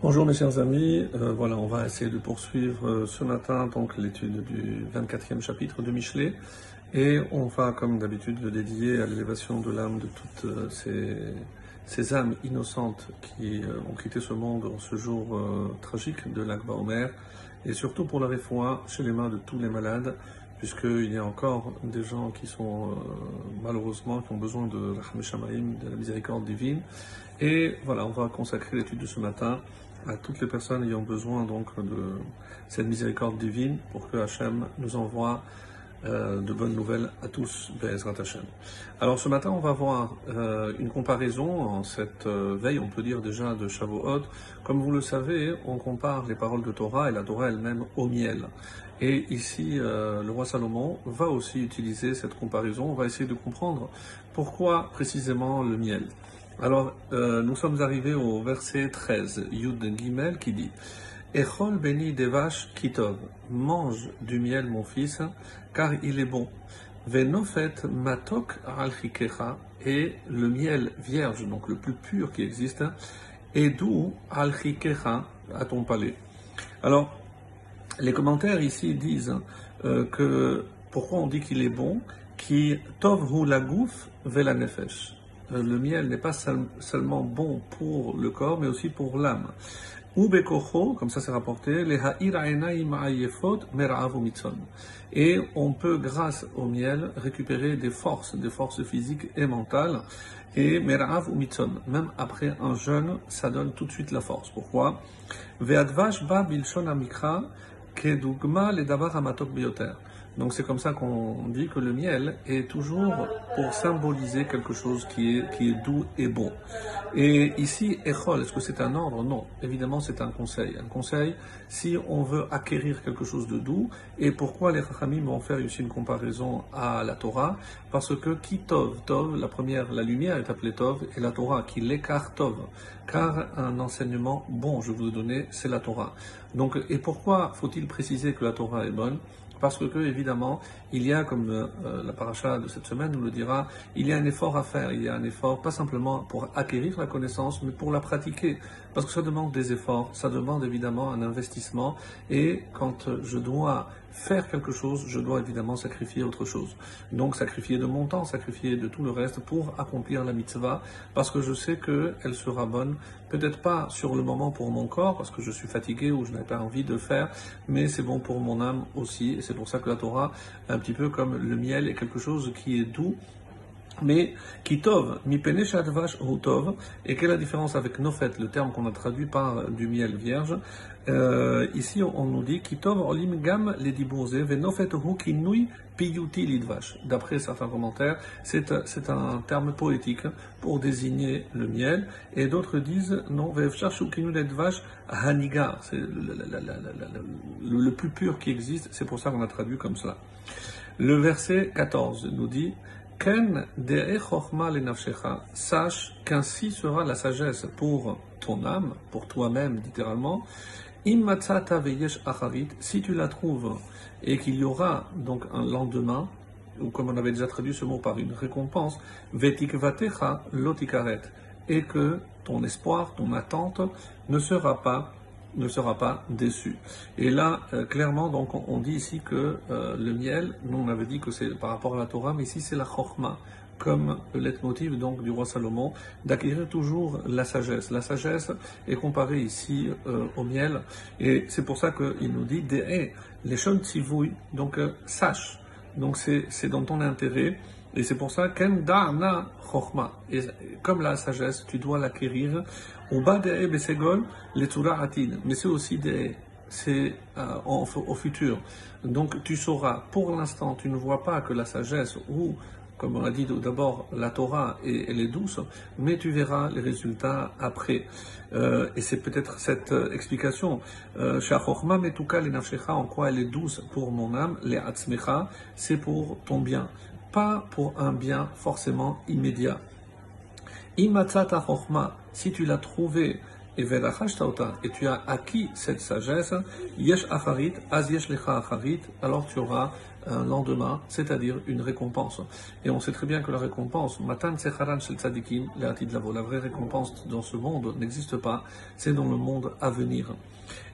Bonjour mes chers amis, euh, voilà, on va essayer de poursuivre euh, ce matin donc l'étude du 24e chapitre de Michelet. Et on va comme d'habitude le dédier à l'élévation de l'âme de toutes euh, ces, âmes innocentes qui ont quitté ce monde en ce jour tragique de l'Akba Omer et surtout pour la réfoua chez les mains de tous les malades puisqu'il y a encore des gens qui sont malheureusement qui ont besoin de de la miséricorde divine. Et voilà, on va consacrer l'étude de ce matin à toutes les personnes ayant besoin donc de cette miséricorde divine pour que Hachem nous envoie euh, de bonnes nouvelles à tous, Bezrat Hachem. Alors ce matin, on va voir euh, une comparaison en cette euh, veille, on peut dire déjà de Shavuot. Comme vous le savez, on compare les paroles de Torah et la Torah elle-même au miel. Et ici, le roi Salomon va aussi utiliser cette comparaison. On va essayer de comprendre pourquoi précisément le miel. Alors, euh, nous sommes arrivés au verset 13, Yud Gimel, qui dit Echol béni des vaches kitov, mange du miel, mon fils, car il est bon. Venofet matok al et le miel vierge, donc le plus pur qui existe, est doux al à ton palais. Alors, les commentaires ici disent euh, que pourquoi on dit qu'il est bon, qui tov hu lagouf vela nefesh euh, le miel n'est pas seulement bon pour le corps, mais aussi pour l'âme. Comme ça rapporté, Et on peut, grâce au miel, récupérer des forces, des forces physiques et mentales. Et mer'av même après un jeûne, ça donne tout de suite la force. Pourquoi? Ve'advash amikra davar. Donc c'est comme ça qu'on dit que le miel est toujours pour symboliser quelque chose qui est, qui est doux et bon. Et ici, Echol, est-ce que c'est un ordre? Non, évidemment c'est un conseil. Un conseil si on veut acquérir quelque chose de doux. Et pourquoi les Chachamim vont faire ici une comparaison à la Torah? Parce que qui Tov, Tov, la première, la lumière est appelée Tov, et la Torah qui l'écart Tov. Car un enseignement bon, je vous le donner, c'est la Torah. Donc, et pourquoi faut-il préciser que la Torah est bonne? Parce que, évidemment, il y a, comme euh, la paracha de cette semaine nous le dira, il y a un effort à faire. Il y a un effort, pas simplement pour acquérir la connaissance, mais pour la pratiquer. Parce que ça demande des efforts, ça demande évidemment un investissement. Et quand je dois faire quelque chose, je dois évidemment sacrifier autre chose. Donc sacrifier de mon temps, sacrifier de tout le reste pour accomplir la mitzvah, parce que je sais qu'elle sera bonne, peut-être pas sur le moment pour mon corps, parce que je suis fatigué ou je n'ai pas envie de faire, mais c'est bon pour mon âme aussi, et c'est pour ça que la Torah, un petit peu comme le miel, est quelque chose qui est doux, mais kitov, mi ou tov, et quelle est la différence avec nofet, le terme qu'on a traduit par du miel vierge euh, Ici, on nous dit kitov olim gam ledibouze, venofet hu kinui piyuti lidvash. D'après certains commentaires, c'est un terme poétique pour désigner le miel, et d'autres disent non, kinu lidvash c'est le plus pur qui existe, c'est pour ça qu'on a traduit comme cela. Le verset 14 nous dit Ken sache qu'ainsi sera la sagesse pour ton âme, pour toi-même littéralement. si tu la trouves et qu'il y aura donc un lendemain, ou comme on avait déjà traduit ce mot par une récompense, vetikvatecha lotikaret, et que ton espoir, ton attente ne sera pas ne sera pas déçu. Et là, euh, clairement, donc, on, dit ici que euh, le miel, nous on avait dit que c'est par rapport à la Torah, mais ici c'est la chorma, comme le leitmotiv donc du roi Salomon, d'acquérir toujours la sagesse. La sagesse est comparée ici euh, au miel, et c'est pour ça qu'il nous dit les shon donc sache. Donc c'est dans ton intérêt. Et c'est pour ça, ken na chokma. Et comme la sagesse, tu dois l'acquérir. Au bas des besegol, les. Mais c'est aussi des, c'est euh, au futur. Donc tu sauras, pour l'instant, tu ne vois pas que la sagesse ou comme on a dit d'abord, la Torah, elle est douce, mais tu verras les résultats après. Euh, et c'est peut-être cette euh, explication. Mais tout cas, en quoi elle est douce pour mon âme, les atzmecha, c'est pour ton bien, pas pour un bien forcément immédiat. Imatzata si tu l'as trouvé, et et tu as acquis cette sagesse, yesh yesh lecha alors tu auras un lendemain, c'est-à-dire une récompense. Et on sait très bien que la récompense, Matan Shel Tzadikim, la vraie récompense dans ce monde n'existe pas, c'est dans le monde à venir.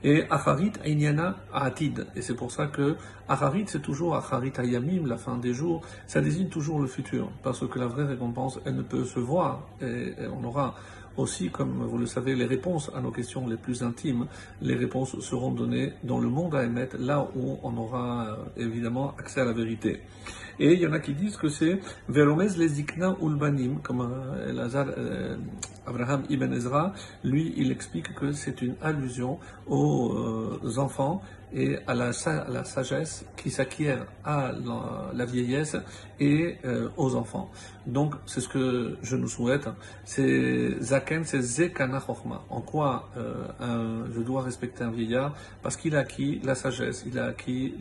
Et Acharit Ainyana Atid. Et c'est pour ça que Acharit, c'est toujours Acharit Ayamim, la fin des jours, ça désigne toujours le futur. Parce que la vraie récompense, elle ne peut se voir. Et on aura aussi, comme vous le savez, les réponses à nos questions les plus intimes, les réponses seront données dans le monde à émettre, là où on aura euh, évidemment accès à la vérité. Et il y en a qui disent que c'est Velomez les ulbanim, comme euh, euh, Abraham Ibn Ezra, lui, il explique que c'est une allusion aux enfants et à la, sagesse qui s'acquiert à la, vieillesse et euh, aux enfants. Donc, c'est ce que je nous souhaite. C'est Zaken, c'est Zekana En quoi euh, je dois respecter un vieillard? Parce qu'il a acquis la sagesse, il a acquis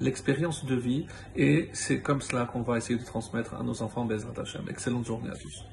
l'expérience de vie et c'est comme cela qu'on va essayer de transmettre à nos enfants Bezrat Hashem. Excellente journée à tous.